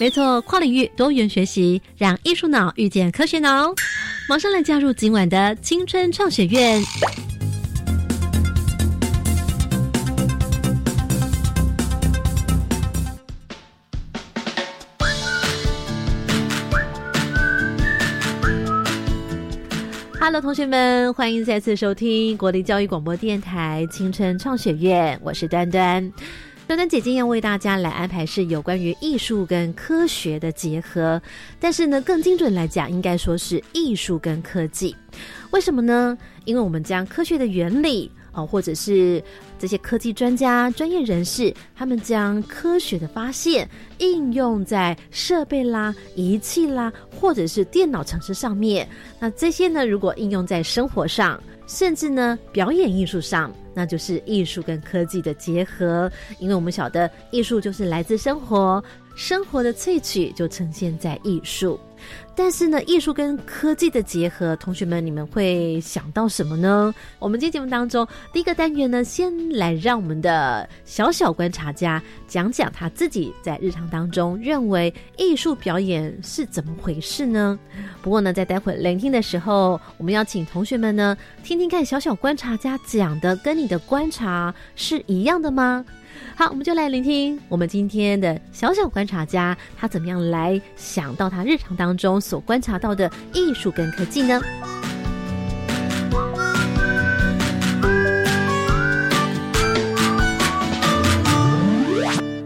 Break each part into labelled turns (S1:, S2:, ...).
S1: 没错，跨领域多元学习，让艺术脑遇见科学脑。马上来加入今晚的青春创学院。Hello，同学们，欢迎再次收听国立教育广播电台青春创学院，我是端端。端端姐姐要为大家来安排是有关于艺术跟科学的结合，但是呢，更精准来讲，应该说是艺术跟科技。为什么呢？因为我们将科学的原理哦，或者是这些科技专家、专业人士，他们将科学的发现应用在设备啦、仪器啦，或者是电脑程式上面。那这些呢，如果应用在生活上，甚至呢，表演艺术上。那就是艺术跟科技的结合，因为我们晓得艺术就是来自生活，生活的萃取就呈现在艺术。但是呢，艺术跟科技的结合，同学们你们会想到什么呢？我们今天节目当中第一个单元呢，先来让我们的小小观察家讲讲他自己在日常当中认为艺术表演是怎么回事呢？不过呢，在待会聆听的时候，我们要请同学们呢听听看小小观察家讲的跟你的观察是一样的吗？好，我们就来聆听我们今天的小小观察家，他怎么样来想到他日常当中所观察到的艺术跟科技呢？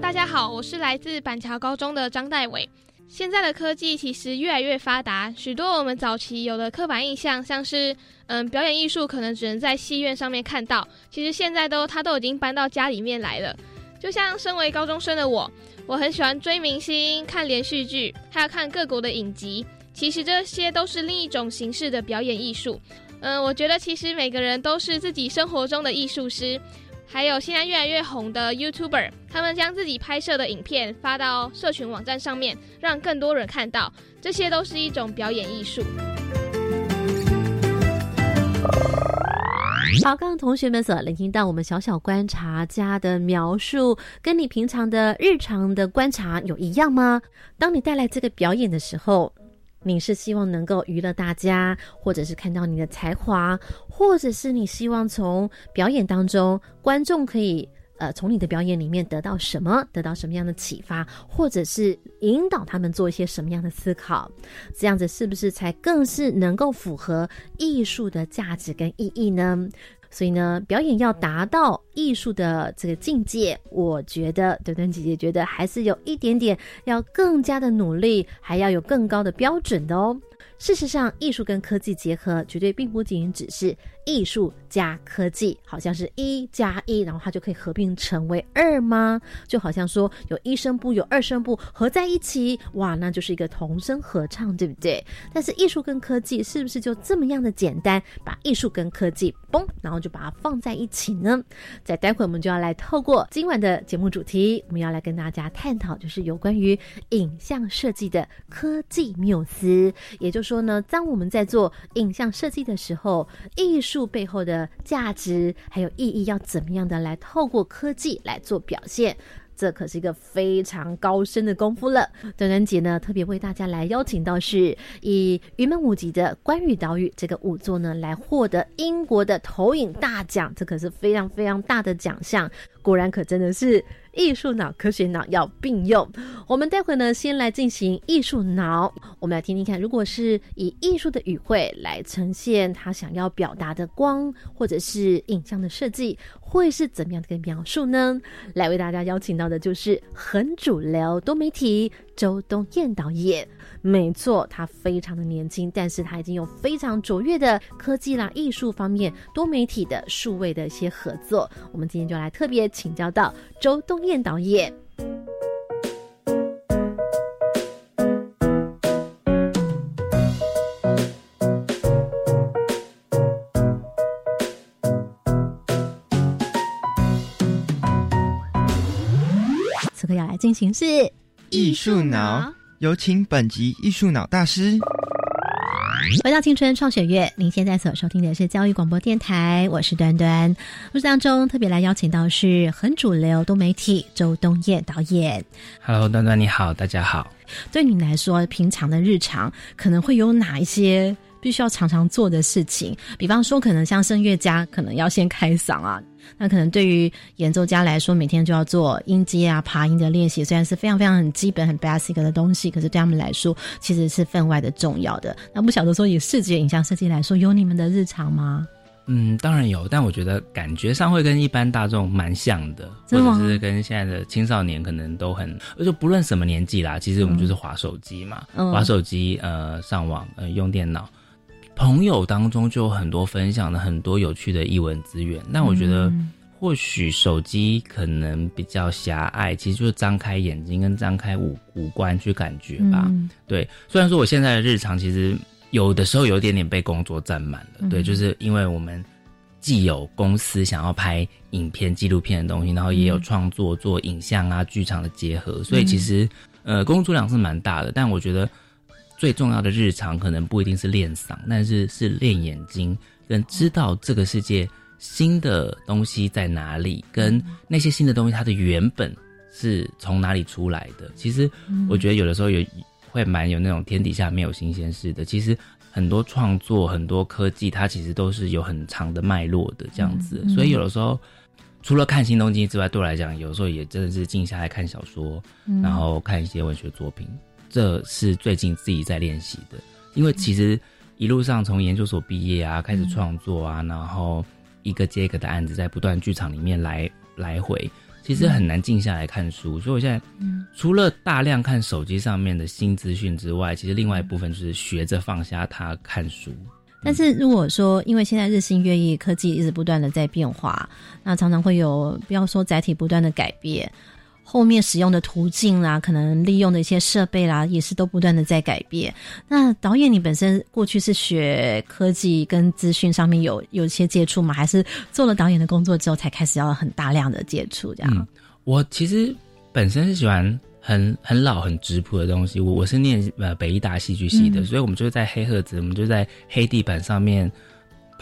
S2: 大家好，我是来自板桥高中的张代伟。现在的科技其实越来越发达，许多我们早期有的刻板印象，像是嗯表演艺术可能只能在戏院上面看到，其实现在都他都已经搬到家里面来了。就像身为高中生的我，我很喜欢追明星、看连续剧，还要看各国的影集。其实这些都是另一种形式的表演艺术。嗯，我觉得其实每个人都是自己生活中的艺术师。还有现在越来越红的 YouTuber，他们将自己拍摄的影片发到社群网站上面，让更多人看到，这些都是一种表演艺术。
S1: 好，刚刚同学们所聆听到我们小小观察家的描述，跟你平常的日常的观察有一样吗？当你带来这个表演的时候。你是希望能够娱乐大家，或者是看到你的才华，或者是你希望从表演当中，观众可以呃从你的表演里面得到什么，得到什么样的启发，或者是引导他们做一些什么样的思考，这样子是不是才更是能够符合艺术的价值跟意义呢？所以呢，表演要达到艺术的这个境界，我觉得墩墩姐姐觉得还是有一点点要更加的努力，还要有更高的标准的哦。事实上，艺术跟科技结合，绝对并不仅仅只是。艺术加科技，好像是一加一，然后它就可以合并成为二吗？就好像说有一声部有二声部合在一起，哇，那就是一个同声合唱，对不对？但是艺术跟科技是不是就这么样的简单？把艺术跟科技嘣，然后就把它放在一起呢？在待会我们就要来透过今晚的节目主题，我们要来跟大家探讨，就是有关于影像设计的科技缪斯。也就是说呢，当我们在做影像设计的时候，艺术。术背后的价值还有意义，要怎么样的来透过科技来做表现？这可是一个非常高深的功夫了。短短姐呢，特别为大家来邀请到是以云门舞集的关羽岛屿这个舞座呢，来获得英国的投影大奖，这可是非常非常大的奖项。果然，可真的是。艺术脑、科学脑要并用。我们待会呢，先来进行艺术脑。我们来听听看，如果是以艺术的语汇来呈现他想要表达的光，或者是影像的设计，会是怎么样的一个描述呢？来为大家邀请到的就是很主流多媒体周冬燕导演，没错，他非常的年轻，但是他已经有非常卓越的科技啦，艺术方面，多媒体的数位的一些合作，我们今天就来特别请教到周冬燕导演。此刻要来进行是。
S3: 艺术脑，有请本集艺术脑大师。
S1: 回到青春创学月，您现在所收听的是教育广播电台，我是端端。故事当中特别来邀请到是很主流多媒体周冬燕导演。
S4: Hello，端端你好，大家好。
S1: 对你来说，平常的日常可能会有哪一些必须要常常做的事情？比方说，可能像声乐家，可能要先开嗓啊。那可能对于演奏家来说，每天就要做音阶啊、爬音的练习，虽然是非常非常很基本、很 basic 的东西，可是对他们来说，其实是分外的重要的。那不晓得说，以视觉影像设计来说，有你们的日常吗？
S4: 嗯，当然有，但我觉得感觉上会跟一般大众蛮像的，或者是跟现在的青少年可能都很，就不论什么年纪啦，其实我们就是划手机嘛，
S1: 嗯
S4: 划手机，呃，上网，呃，用电脑。朋友当中就有很多分享了很多有趣的译文资源，那我觉得
S1: 嗯
S4: 或许手机可能比较狭隘，其实就是张开眼睛跟张开五五官去感觉吧。
S1: 嗯
S4: 对，虽然说我现在的日常其实有的时候有一点点被工作占满了，
S1: 嗯
S4: 对，就是因为我们既有公司想要拍影片、纪录片的东西，然后也有创作做影像啊、剧场的结合，所以其实呃工作量是蛮大的。但我觉得最重要的日常可能不一定是练嗓，但是是练眼睛，跟知道这个世界新的东西在哪里，跟那些新的东西它的原本是从哪里出来的。其实我觉得有的时候有会蛮有那种天底下没有新鲜事的。其实很多创作、很多科技，它其实都是有很长的脉络的这样子。所以有的时候除了看新东西之外，对我来讲，有时候也真的是静下来看小说，然后看一些文学作品，这是最近自己在练习的。因为其实一路上从研究所毕业啊，开始创作啊，然后一个接一个的案子在不断剧场里面来来回，其实很难静下来看书。所以我现在除了大量看手机上面的新资讯之外，其实另外一部分就是学着放下它看书。
S1: 但是如果说，因为现在日新月异，科技一直不断的在变化，那常常会有不要说载体不断的改变，后面使用的途径啦，可能利用的一些设备啦，也是都不断的在改变。那导演，你本身过去是学科技跟资讯上面有有一些接触吗？还是做了导演的工作之后才开始要很大量的接触这样？
S4: 嗯，我其实本身是喜欢很很老很质朴的东西。我我是念呃北艺大戏剧系的，
S1: 嗯
S4: 所以我们就是在黑盒子，我们就在黑地板上面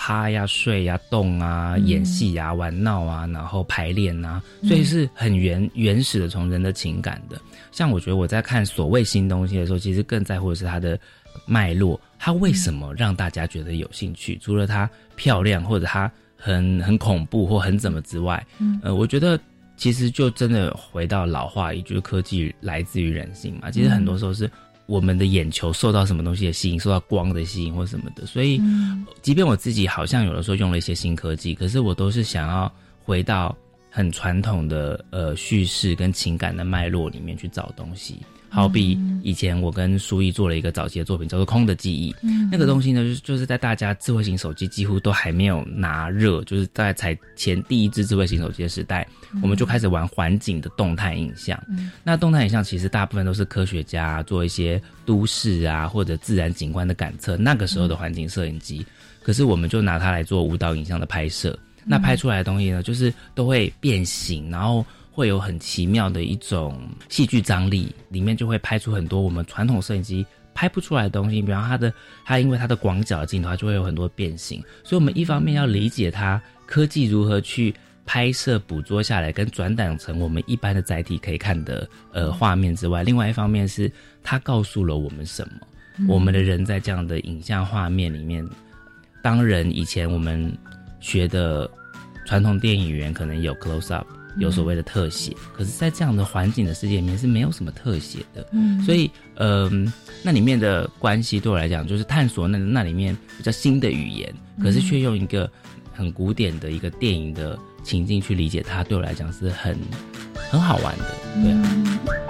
S4: 趴呀、睡呀、动啊、
S1: 嗯
S4: 演戏呀、玩闹啊，然后排练啊，所以是很原原始的从人的情感的。像我觉得我在看所谓新东西的时候，其实更在乎的是它的脉络，它为什么让大家觉得有兴趣？除了它漂亮或者它很很恐怖或很怎么之外，
S1: 嗯
S4: 呃，我觉得其实就真的回到老话一句，就是科技来自于人性嘛。其实很多时候是我们的眼球受到什么东西的吸引，受到光的吸引或什么的。所以，
S1: 嗯
S4: 即便我自己好像有的时候用了一些新科技，可是我都是想要回到很传统的呃叙事跟情感的脉络里面去找东西。好比以前我跟舒毅做了一个早期的作品，叫做《空的记忆》。那个东西呢，就是就是在大家智慧型手机几乎都还没有拿热，就是大概才前第一支智慧型手机的时代，我们就开始玩环境的动态影像。那动态影像其实大部分都是科学家做一些都市啊或者自然景观的感测，那个时候的环境摄影机。可是我们就拿它来做舞蹈影像的拍摄，那拍出来的东西呢，就是都会变形，然后。会有很奇妙的一种戏剧张力，里面就会拍出很多我们传统摄影机拍不出来的东西。比方它的，它因为它的广角镜头，它就会有很多变形。所以，我们一方面要理解它科技如何去拍摄、捕捉下来，跟转档成我们一般的载体可以看的呃画面之外，另外一方面是它告诉了我们什么。我们的人在这样的影像画面里面，当人以前我们学的传统电影员可能有 close up。有所谓的特写，可是，在这样的环境的世界里面是没有什么特写的，
S1: 嗯。
S4: 所以，嗯、那里面的关系对我来讲，就是探索那那里面比较新的语言，可是却用一个很古典的一个电影的情境去理解它，对我来讲是很很好玩的，对啊。
S1: 其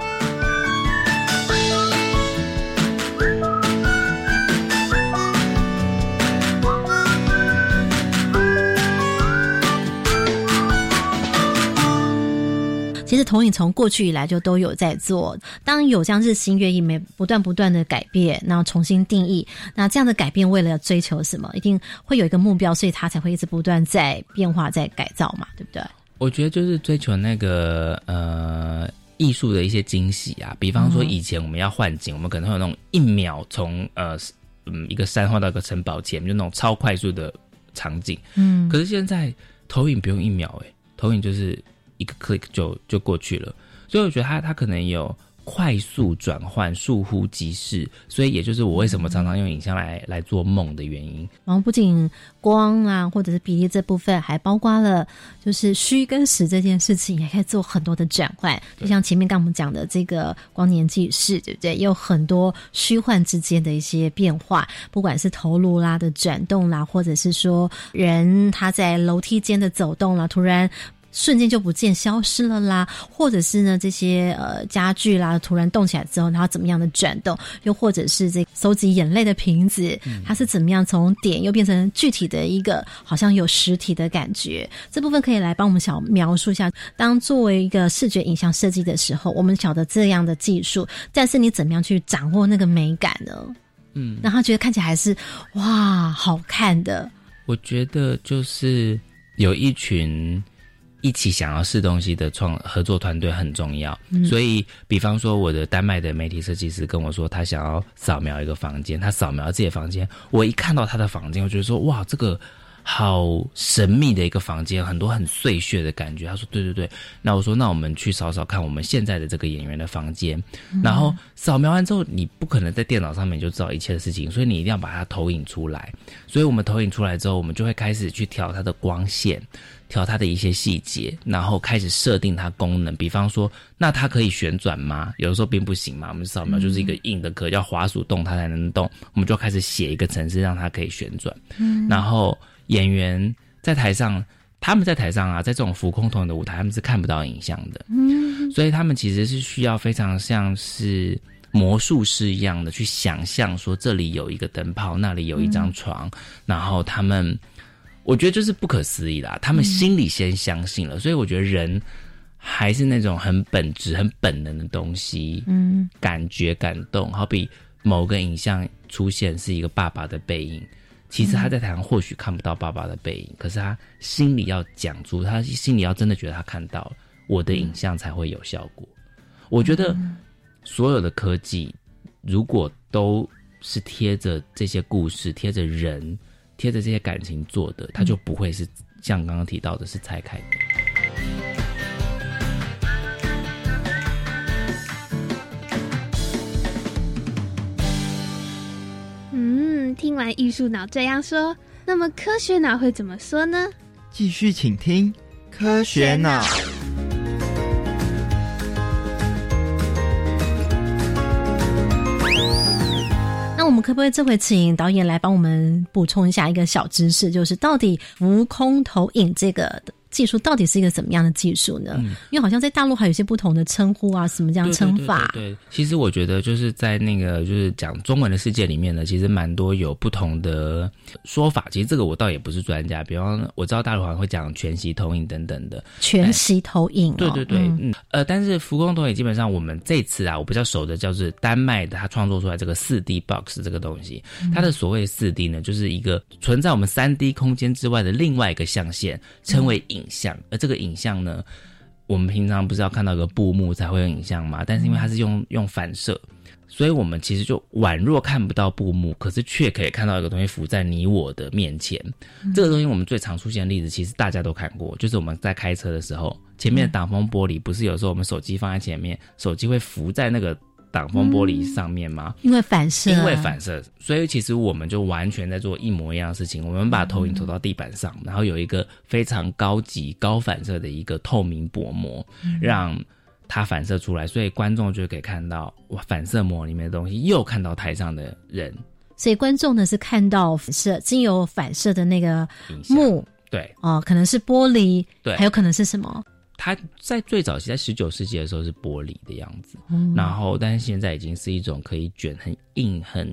S1: 投影从过去以来就都有在做，当有这样日新月异、没不断不断的改变，然后重新定义，那这样的改变为了追求什么，一定会有一个目标，所以它才会一直不断在变化、在改造嘛，对不对？
S4: 我觉得就是追求那个呃艺术的一些惊喜啊，比方说以前我们要换景，我们可能会有那种一秒从呃嗯一个山换到一个城堡前，就那种超快速的场景。
S1: 嗯，
S4: 可是现在投影不用一秒、欸，投影就是一个 click 就就过去了，所以我觉得它它可能有快速转换、疏忽即逝，所以也就是我为什么常常用影像来来做梦的原因。
S1: 然后不仅光啊，或者是比例这部分，还包括了就是虚跟实这件事情，也可以做很多的转换。就像前面刚我们讲的这个光年纪事，对不对？也有很多虚幻之间的一些变化，不管是头颅啦的转动啦，或者是说人他在楼梯间的走动啦，突然。瞬间就不见消失了啦，或者是呢这些呃家具啦突然动起来之后，然后怎么样的转动，又或者是这收集眼泪的瓶子，它是怎么样从点又变成具体的一个好像有实体的感觉？这部分可以来帮我们小描述一下。当作为一个视觉影像设计的时候，我们晓得这样的技术，但是你怎么样去掌握那个美感呢？
S4: 嗯，
S1: 让他觉得看起来还是哇好看的。
S4: 我觉得就是有一群。一起想要试东西的创合作团队很重要，所以比方说我的丹麦的媒体设计师跟我说，他想要扫描一个房间，他扫描自己的房间，我一看到他的房间，我觉得说哇，这个好神秘的一个房间，很多很碎屑的感觉。他说对对对，那我说那我们去扫扫看我们现在的这个演员的房间，然后扫描完之后，你不可能在电脑上面就知道一切的事情，所以你一定要把它投影出来。所以我们投影出来之后，我们就会开始去调它的光线。调它的一些细节，然后开始设定它功能。比方说，那它可以旋转吗？有的时候并不行嘛。我们扫描就是一个硬的壳，要滑鼠动它才能动。我们就开始写一个程式，让它可以旋转。嗯，然后演员在台上，他们在台上啊，在这种浮空投影的舞台，他们是看不到影像的。嗯，所以他们其实是需要非常像是魔术师一样的去想象，说这里有一个灯泡，那里有一张床，然后他们。我觉得就是不可思议啦，他们心里先相信了，所以我觉得人还是那种很本质、很本能的东西，嗯，感觉感动。好比某个影像出现是一个爸爸的背影，其实他在台上或许看不到爸爸的背影，可是他心里要讲出，他心里要真的觉得他看到了，我的影像才会有效果。我觉得所有的科技如果都是贴着这些故事，贴着人。贴着这些感情做的，它就不会是像刚刚提到的，是拆开的。
S5: 嗯，听完艺术脑这样说，那么科学脑会怎么说呢？
S3: 继续请听科学脑。
S1: 可不可以这回请导演来帮我们补充一下一个小知识，就是到底浮空投影这个？技术到底是一个怎么样的技术呢？因为好像在大陆还有一些不同的称呼啊，什么这样称法？
S4: 对，其实我觉得就是在那个就是讲中文的世界里面呢，其实蛮多有不同的说法。其实这个我倒也不是专家，比方我知道大陆好像会讲全息投影等等的。
S1: 全息投影，
S4: 对对对，嗯呃，但是浮光投影基本上我们这次啊，我比较熟的叫是丹麦的，他创作出来这个四 D box 这个东西，它的所谓四 D 呢，就是一个存在我们三 D 空间之外的另外一个象限，称为影。影像，而这个影像呢，我们平常不是要看到一个布幕才会有影像吗？但是因为它是用用反射，所以我们其实就宛若看不到布幕，可是却可以看到一个东西浮在你我的面前。这个东西我们最常出现的例子，其实大家都看过，就是我们在开车的时候，前面的挡风玻璃不是有时候我们手机放在前面，手机会浮在那个。挡风玻璃上面吗？
S1: 因为反射，
S4: 因为反射，所以其实我们就完全在做一模一样的事情。我们把投影投到地板上，然后有一个非常高级、高反射的一个透明薄膜，让它反射出来，所以观众就可以看到哇，反射膜里面的东西，又看到台上的人。
S1: 所以观众呢是看到反射，经由反射的那个幕，
S4: 对
S1: 哦，可能是玻璃，
S4: 对，
S1: 还有可能是什么？
S4: 它在最早期，在十九世纪的时候是玻璃的样子，嗯然后但是现在已经是一种可以卷、很硬、很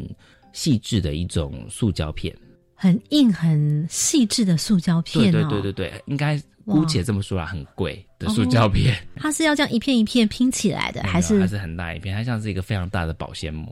S4: 细致的一种塑胶片，
S1: 很硬、很细致的塑胶片。
S4: 对对对对对，应该姑且这么说啦，很贵的塑胶片。
S1: 它是要这样一片一片拼起来的，还是
S4: 还是很大一片？它像是一个非常大的保鲜膜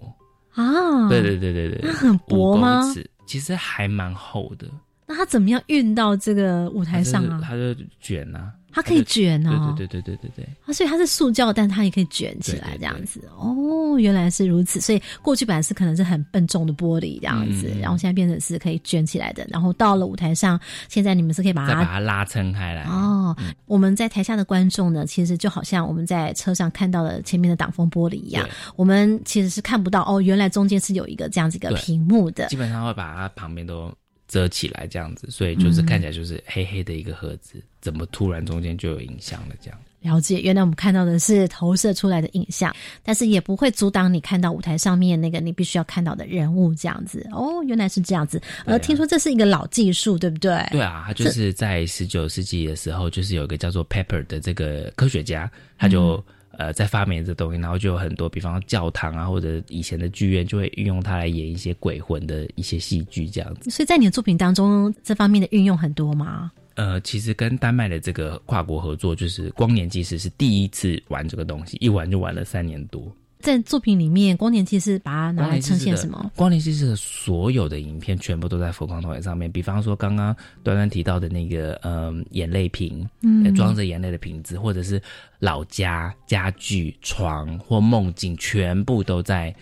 S1: 啊！
S4: 对对对对对，
S1: 很薄吗？
S4: 其实还蛮厚的。
S1: 那他怎么样运到这个舞台上啊？
S4: 它就卷啊，
S1: 它可以卷哦，
S4: 对对对对对对
S1: 啊，所以它是塑胶，但它也可以卷起来这样子。哦，原来是如此。所以过去本来是可能是很笨重的玻璃这样子，然后现在变成是可以卷起来的。然后到了舞台上，现在你们是可以把它
S4: 把它拉撑开来。
S1: 哦，我们在台下的观众呢，其实就好像我们在车上看到的前面的挡风玻璃一样，我们其实是看不到哦，原来中间是有一个这样子一个屏幕的。
S4: 基本上会把它旁边都。遮起来这样子，所以就是看起来就是黑黑的一个盒子，怎么突然中间就有影像了？这样
S1: 了解，原来我们看到的是投射出来的影像，但是也不会阻挡你看到舞台上面那个你必须要看到的人物这样子。哦，原来是这样子。而听说这是一个老技术，对不对？
S4: 对啊，他就是在十九世纪的时候，就是有一个叫做 Pepper 的这个科学家，他就。呃，在发明这东西，然后就有很多，比方说教堂啊，或者以前的剧院，就会运用它来演一些鬼魂的一些戏剧，这样子。
S1: 所以在你的作品当中，这方面的运用很多吗？
S4: 呃，其实跟丹麦的这个跨国合作，就是光年纪实是第一次玩这个东西，一玩就玩了三年多。
S1: 在作品里面，光年纪是把它拿来呈现什么？
S4: 光年纪是所有的影片全部都在浮光投影上面。比方说，刚刚端端提到的那个，嗯，眼泪瓶，嗯，装着眼泪的瓶子，或者是老家家具、床或梦境，全部都在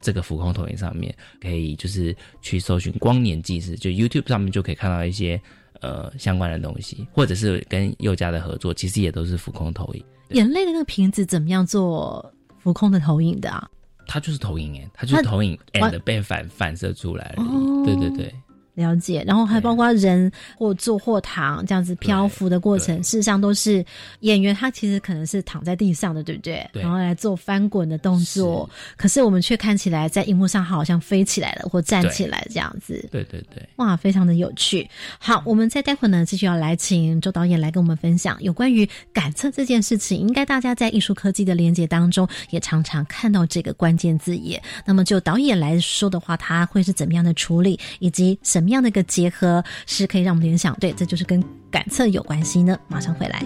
S4: 这个浮空投影上面。可以就是去搜寻光年纪事，就 YouTube 上面就可以看到一些呃相关的东西，或者是跟佑家的合作，其实也都是浮空投影。
S1: 眼泪的那个瓶子怎么样做？浮空的投影的啊，
S4: 它就是投影哎，它就是投影，and 被反反射出来了，对对对。
S1: 了解，然后还包括人或坐或躺这样子漂浮的过程，事实上都是演员他其实可能是躺在地上的，对不对？然后来做翻滚的动作，可是我们却看起来在荧幕上好像飞起来了或站起来这样子。
S4: 对对对，
S1: 哇，非常的有趣。好，我们再待会呢继续要来请周导演来跟我们分享有关于感测这件事情。应该大家在艺术科技的连接当中也常常看到这个关键字眼。那么就导演来说的话，他会是怎么样的处理，以及什什么样的一个结合是可以让我们联想？对，这就是跟感测有关系呢。马上回来。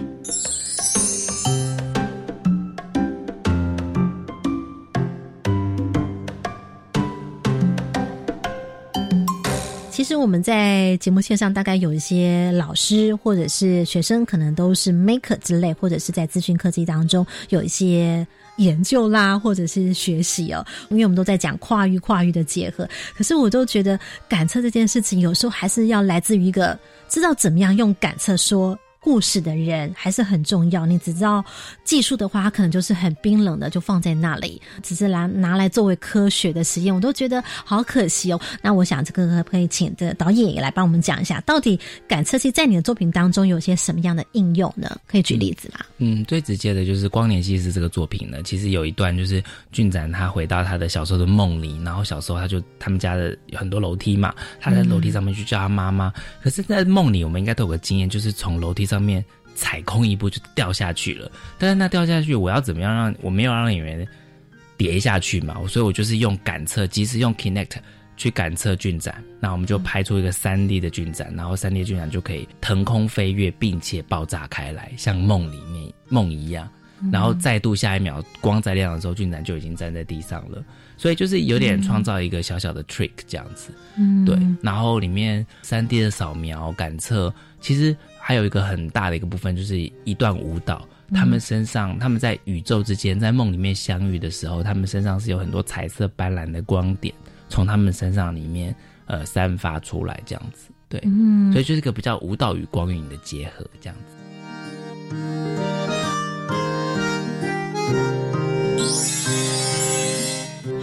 S1: 其实我们在节目线上大概有一些老师或者是学生，可能都是 maker 之类，或者是在资讯科技当中有一些。研究啦，或者是学习哦，因为我们都在讲跨域跨域的结合，可是我都觉得感测这件事情，有时候还是要来自于一个知道怎么样用感测说。故事的人还是很重要。你只知道技术的话，它可能就是很冰冷的，就放在那里，只是拿拿来作为科学的实验，我都觉得好可惜哦。那我想这个可不可以请的导演也来帮我们讲一下，到底感测器在你的作品当中有些什么样的应用呢？可以举例子吗？
S4: 嗯，最直接的就是光年系是这个作品呢。其实有一段就是俊展他回到他的小时候的梦里，然后小时候他就他们家的有很多楼梯嘛，他在楼梯上面去叫他妈妈。可是，在梦里我们应该都有个经验，就是从楼梯上。上面踩空一步就掉下去了，但是那掉下去，我要怎么样让我没有让演员跌下去嘛？所以我就是用感测，即使用 Kinect 去感测俊展，那我们就拍出一个三 D 的俊展，然后三 D 俊展就可以腾空飞跃，并且爆炸开来，像梦里面梦一样。然后再度下一秒光再亮的时候，俊展就已经站在地上了。所以就是有点创造一个小小的 trick 这样子，嗯，对。然后里面三 D 的扫描感测，其实。还有一个很大的一个部分，就是一段舞蹈。他们身上，他们在宇宙之间，在梦里面相遇的时候，他们身上是有很多彩色斑斓的光点，从他们身上里面呃散发出来，这样子。对，嗯，所以就是一个比较舞蹈与光影的结合，这样子。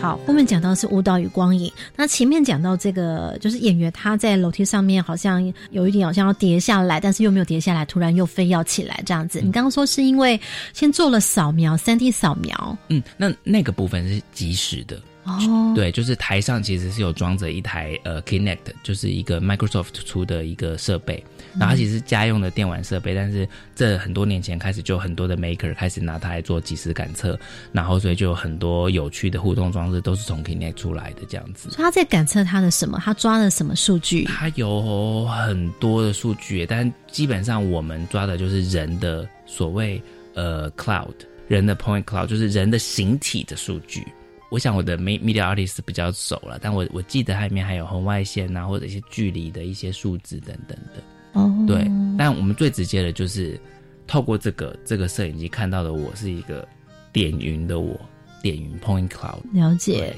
S1: 好，后面讲到是舞蹈与光影。那前面讲到这个，就是演员他在楼梯上面好像有一点好像要跌下来，但是又没有跌下来，突然又非要起来这样子。你刚刚说是因为先做了扫描，三 D 扫描。
S4: 嗯，那那个部分是及时的。哦，对，就是台上其实是有装着一台呃 Kinect，就是一个 Microsoft 出的一个设备，然后其实家用的电玩设备，但是这很多年前开始就很多的 Maker 开始拿它来做即时感测，然后所以就有很多有趣的互动装置都是从 Kinect 出来的这样子。
S1: 他在感测他的什么？他抓了什么数据？
S4: 他有很多的数据，但基本上我们抓的就是人的所谓呃 Cloud，人的 Point Cloud，就是人的形体的数据。我想我的 media artist 比较熟了，但我我记得它里面还有红外线啊，或者一些距离的一些数字等等的。
S1: 哦，
S4: 对，但我们最直接的就是透过这个这个摄影机看到的我是一个点云的我，点云 point cloud。
S1: 了解。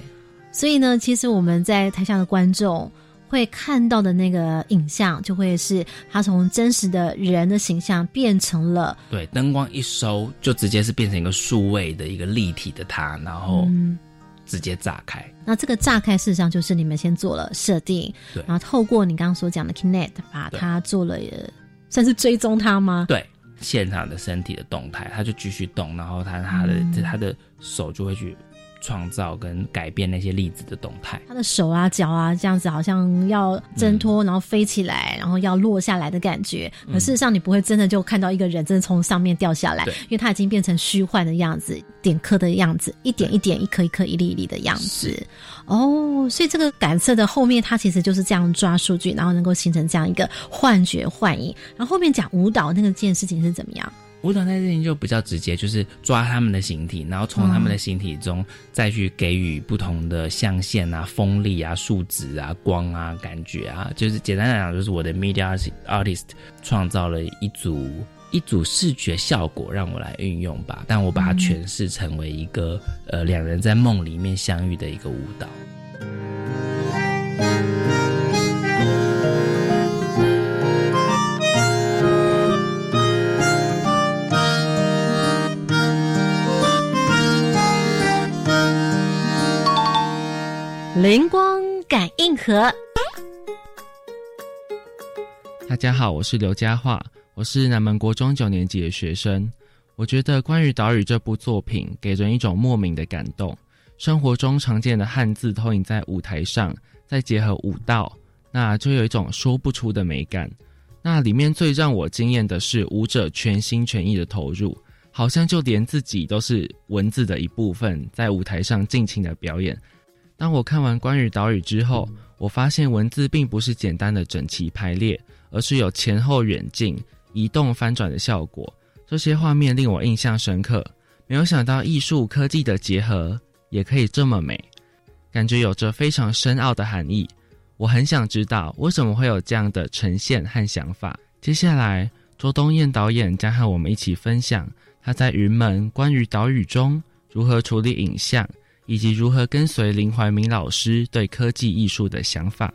S1: 所以呢，其实我们在台下的观众会看到的那个影像，就会是他从真实的人的形象变成了
S4: 对灯光一收，就直接是变成一个数位的一个立体的他，然后
S1: 嗯
S4: 直接炸开。
S1: 那这个炸开，事实上就是你们先做了设定，
S4: 对
S1: 然后透过你刚刚所讲的 Kinect，把它做了，呃算是追踪它吗？
S4: 对现场的身体的动态，他就继续动，然后他他的、
S1: 嗯
S4: 他的手就会去创造跟改变那些粒子的动态。
S1: 他的手啊、脚啊，这样子好像要挣脱，然后飞起来，然后要落下来的感觉。可事实上，你不会真的就看到一个人真的从上面掉下来，
S4: 对
S1: 因为他已经变成虚幻的样子，点颗的样子，一点一点、一颗一颗、一粒一粒的样子。哦，所以这个感测的后面，它其实就是这样抓数据，然后能够形成这样一个幻觉、幻影。然后后面讲舞蹈那个件事情是怎么样？
S4: 舞蹈那件事情就比较直接，就是抓他们的形体，然后从他们的形体中再去给予不同的象限啊、风力啊、数值啊、光啊、感觉啊，就是简单来讲，就是我的 media artist 创造了一组一组视觉效果让我来运用吧，但我把它诠释成为一个呃两人在梦里面相遇的一个舞蹈。
S6: 大家好，我是刘佳桦，我是南门国中九年级的学生。我觉得关于岛屿这部作品给人一种莫名的感动。生活中常见的汉字投影在舞台上，再结合舞蹈，那就有一种说不出的美感。那里面最让我惊艳的是舞者全心全意的投入，好像就连自己都是文字的一部分，在舞台上尽情的表演。当我看完关于岛屿之后，我发现文字并不是简单的整齐排列，而是有前后远近、移动翻转的效果。这些画面令我印象深刻。没有想到艺术科技的结合也可以这么美，感觉有着非常深奥的含义。我很想知道为什么会有这样的呈现和想法。接下来，周冬燕导演将和我们一起分享他在云门关于岛屿中如何处理影像。以及如何跟随林怀民老师对科技艺术的想法。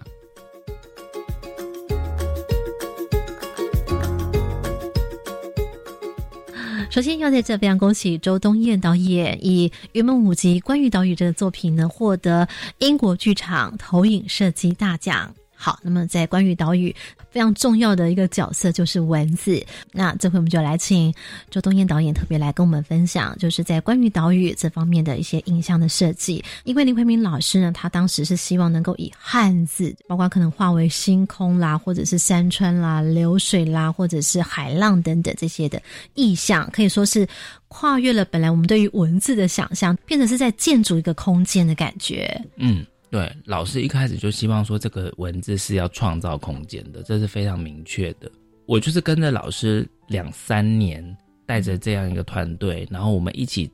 S1: 首先要在这非常恭喜周冬燕导演以《云梦舞集》关于岛屿这个作品呢，获得英国剧场投影设计大奖。好，那么在关于岛屿非常重要的一个角色就是文字。那这回我们就来请周东燕导演特别来跟我们分享，就是在关于岛屿这方面的一些影像的设计。因为林慧明老师呢，他当时是希望能够以汉字，包括可能化为星空啦，或者是山川啦、流水啦，或者是海浪等等这些的意象，可以说是跨越了本来我们对于文字的想象，变成是在建筑一个空间的感觉。
S4: 嗯。对，老师一开始就希望说这个文字是要创造空间的，这是非常明确的。我就是跟着老师两三年，带着这样一个团队，然后我们一起，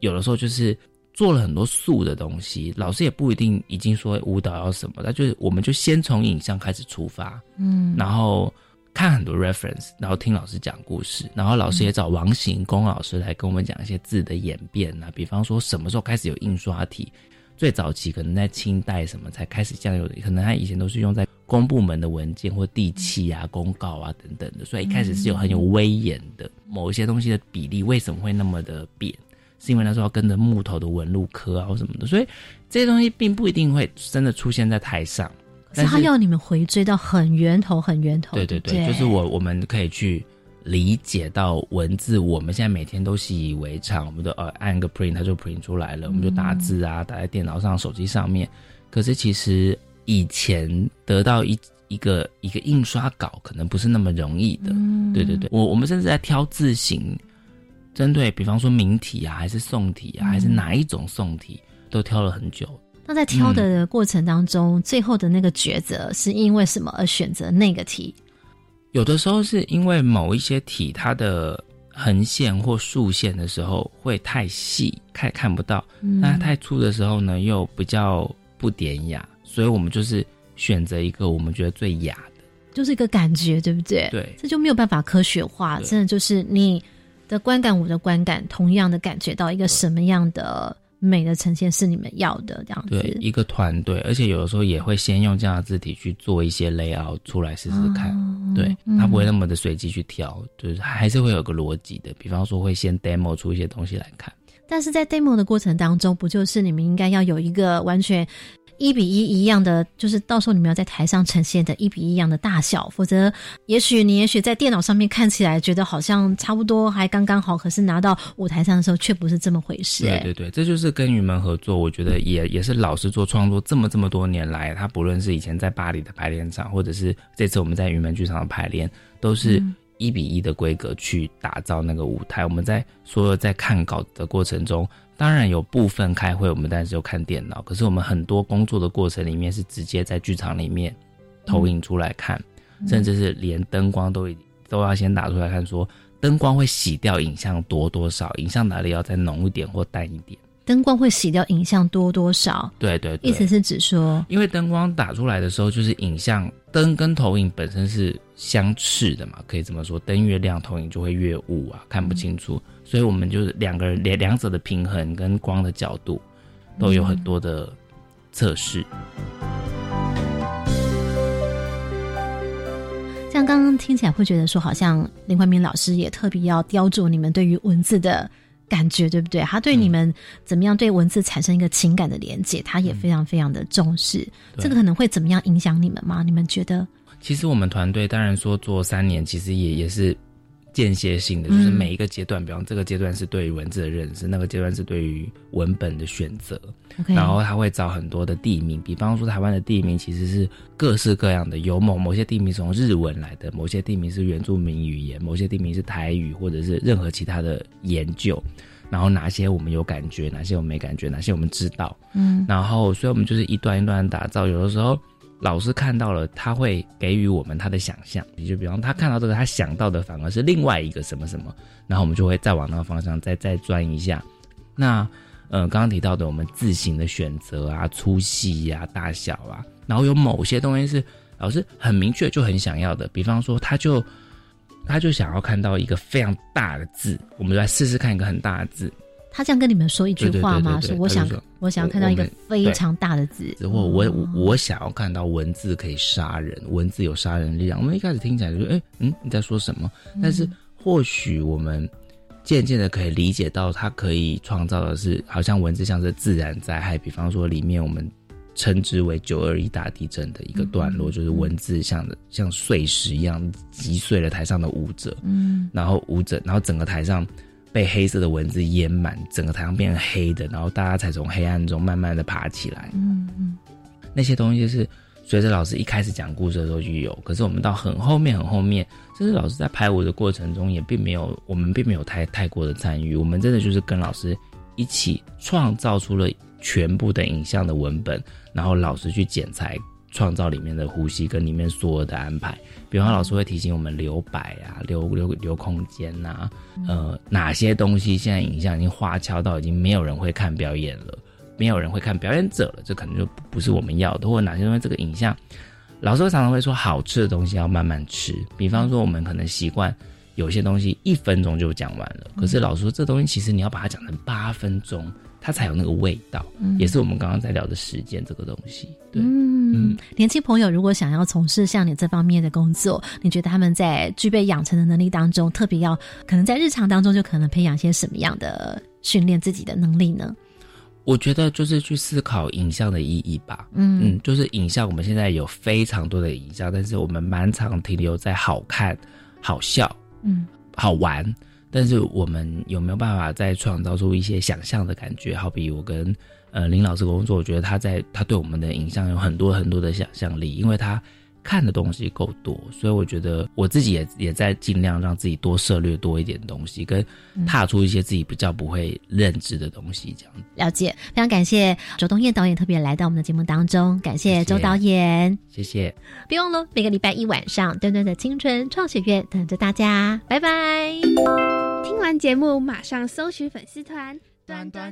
S4: 有的时候就是做了很多素的东西。老师也不一定已经说舞蹈要什么，那就是我们就先从影像开始出发，
S1: 嗯，
S4: 然后看很多 reference，然后听老师讲故事，然后老师也找王行宫老师来跟我们讲一些字的演变啊，比方说什么时候开始有印刷体。最早期可能在清代什么才开始这样有的，可能他以前都是用在公部门的文件或地契啊、公告啊等等的，所以一开始是有很有威严的。某一些东西的比例为什么会那么的扁？是因为那时候要跟着木头的纹路刻啊或什么的，所以这些东西并不一定会真的出现在台上。
S1: 可是他要你们回追到很源头、很源头。
S4: 对对对，就是我我们可以去。理解到文字，我们现在每天都习以为常，我们都呃按个 print 它就 print 出来了，我们就打字啊，打在电脑上、手机上面。可是其实以前得到一一个一个印刷稿，可能不是那么容易的。
S1: 嗯、
S4: 对对对，我我们甚至在挑字型，针对比方说明体啊，还是宋体啊，还是哪一种宋体，都挑了很久。
S1: 那在挑的过程当中，嗯、最后的那个抉择是因为什么而选择那个题？
S4: 有的时候是因为某一些体它的横线或竖线的时候会太细，看看不到；
S1: 嗯
S4: 那太粗的时候呢，又比较不典雅。所以我们就是选择一个我们觉得最雅的。
S1: 就是一个感觉，对不对？
S4: 对
S1: 这就没有办法科学化，真的就是你的观感，我的观感，同样的感觉到一个什么样的美的呈现是你们要的这样子。
S4: 对，一个团队，而且有的时候也会先用这样的字体去做一些 layout 出来试试看。
S1: 哦
S4: 对，
S1: 嗯
S4: 它不会那么的随机去挑，就是还是会有个逻辑的。比方说，会先 demo 出一些东西来看。
S1: 但是在 demo 的过程当中，不就是你们应该要有一个完全一比一一样的，就是到时候你们要在台上呈现的一比一一样的大小，否则也许你也许在电脑上面看起来觉得好像差不多还刚刚好，可是拿到舞台上的时候却不是这么回事、哎
S4: 对对对，这就是跟云门合作，我觉得也也是老师做创作这么这么多年来，他不论是以前在巴黎的排练场，或者是这次我们在云门剧场的排练，都是
S1: 嗯
S4: 一比一的规格去打造那个舞台。我们在所有在看稿的过程中，当然有部分开会，我们但是有看电脑，可是我们很多工作的过程里面是直接在剧场里面投影出来看，甚至是连灯光都已都要先打出来看说。灯光会洗掉影像多多少，影像哪里要再浓一点或淡一点。
S1: 灯光会洗掉影像多多少？
S4: 对对对，
S1: 意思是指说，
S4: 因为灯光打出来的时候，就是影像灯跟投影本身是相斥的嘛，可以这么说，灯越亮，投影就会越雾啊，看不清楚。所以我们就是两个人两两者的平衡跟光的角度都有很多的测试。
S1: 这样刚刚听起来会觉得说，好像林怀民老师也特别要雕琢你们对于文字的感觉，对不对？他对你们怎么样对文字产生一个情感的连接，他也非常非常的重视。
S4: 对
S1: 这个可能会怎么样影响你们吗？你们觉得？
S4: 其实我们团队当然说做三年，其实也也是间歇性的，就是
S1: 嗯
S4: 每一个阶段，比方这个阶段是对于文字的认识，那个阶段是对于文本的选择。然后他会找很多的地名，比方说台湾的地名其实是各式各样的，有某某些地名是从日文来的，某些地名是原住民语言，某些地名是台语，或者是任何其他的研究。然后哪些我们有感觉，哪些我们没感觉，哪些我们知道。
S1: 嗯
S4: 然后所以我们就是一段一段地打造。有的时候老师看到了，他会给予我们他的想象，也就比方他看到这个，他想到的反而是另外一个什么什么，然后我们就会再往那个方向再再钻一下。那呃，刚刚提到的我们字形的选择啊、粗细呀、大小啊，然后有某些东西是老师很明确就很想要的，比方说他就他就想要看到一个非常大的字，我们就来试试看一个很大的字，
S1: 他这样跟你们说一句话吗？
S4: 对对对对对
S1: 说我想我想要看到一个非常大的字，
S4: 或我我我想要看到文字可以杀人，文字有杀人力量。我们一开始听起来就说，哎、嗯，你在说什么？但是或许我们渐渐的可以理解到，它可以创造的是，好像文字像是自然灾害，比方说里面我们称之为九二一大地震的一个段落，就是文字像的像碎石一样击碎了台上的舞者，
S1: 嗯
S4: 然后舞者，然后整个台上被黑色的文字淹满，整个台上变成黑的，然后大家才从黑暗中慢慢的爬起来。
S1: 嗯嗯
S4: 那些东西是随着老师一开始讲故事的时候就有，可是我们到很后面很后面，甚至老师在排舞的过程中也并没有，我们并没有太太过的参与，我们真的就是跟老师一起创造出了全部的影像的文本，然后老师去剪裁。创造里面的呼吸跟里面所有的安排，比方老师会提醒我们留白啊，留留留空间呐、呃，哪些东西现在影像已经花俏到已经没有人会看表演了，没有人会看表演者了，这可能就不不是我们要的，或者哪些东西这个影像，老师会常常会说好吃的东西要慢慢吃，比方说我们可能习惯有些东西一分钟就讲完了，可是老师说这东西其实你要把它讲成八分钟，它才有那个味道，也是我们刚刚在聊的时间这个东西，对。
S1: 嗯，年轻朋友如果想要从事像你这方面的工作，你觉得他们在具备养成的能力当中，特别要可能在日常当中就可能培养些什么样的训练自己的能力呢？
S4: 我觉得就是去思考影像的意义吧。
S1: 嗯
S4: 嗯，就是影像，我们现在有非常多的影像，但是我们蛮常停留在好看、好笑、
S1: 嗯
S4: 好玩。但是我们有没有办法再创造出一些想象的感觉？好比我跟呃林老师工作，我觉得他在他对我们的影像有很多很多的想象力，因为他看的东西够多，所以我觉得我自己也也在尽量让自己多涉略多一点东西，跟踏出一些自己比较不会认知的东西，这样子。
S1: 了解，非常感谢周冬燕导演特别来到我们的节目当中，感
S4: 谢
S1: 周导演。
S4: 谢谢。
S1: 别忘了每个礼拜一晚上，端端的青春创学院等着大家，拜拜。
S5: 听完节目马上搜寻粉丝团。
S6: 端端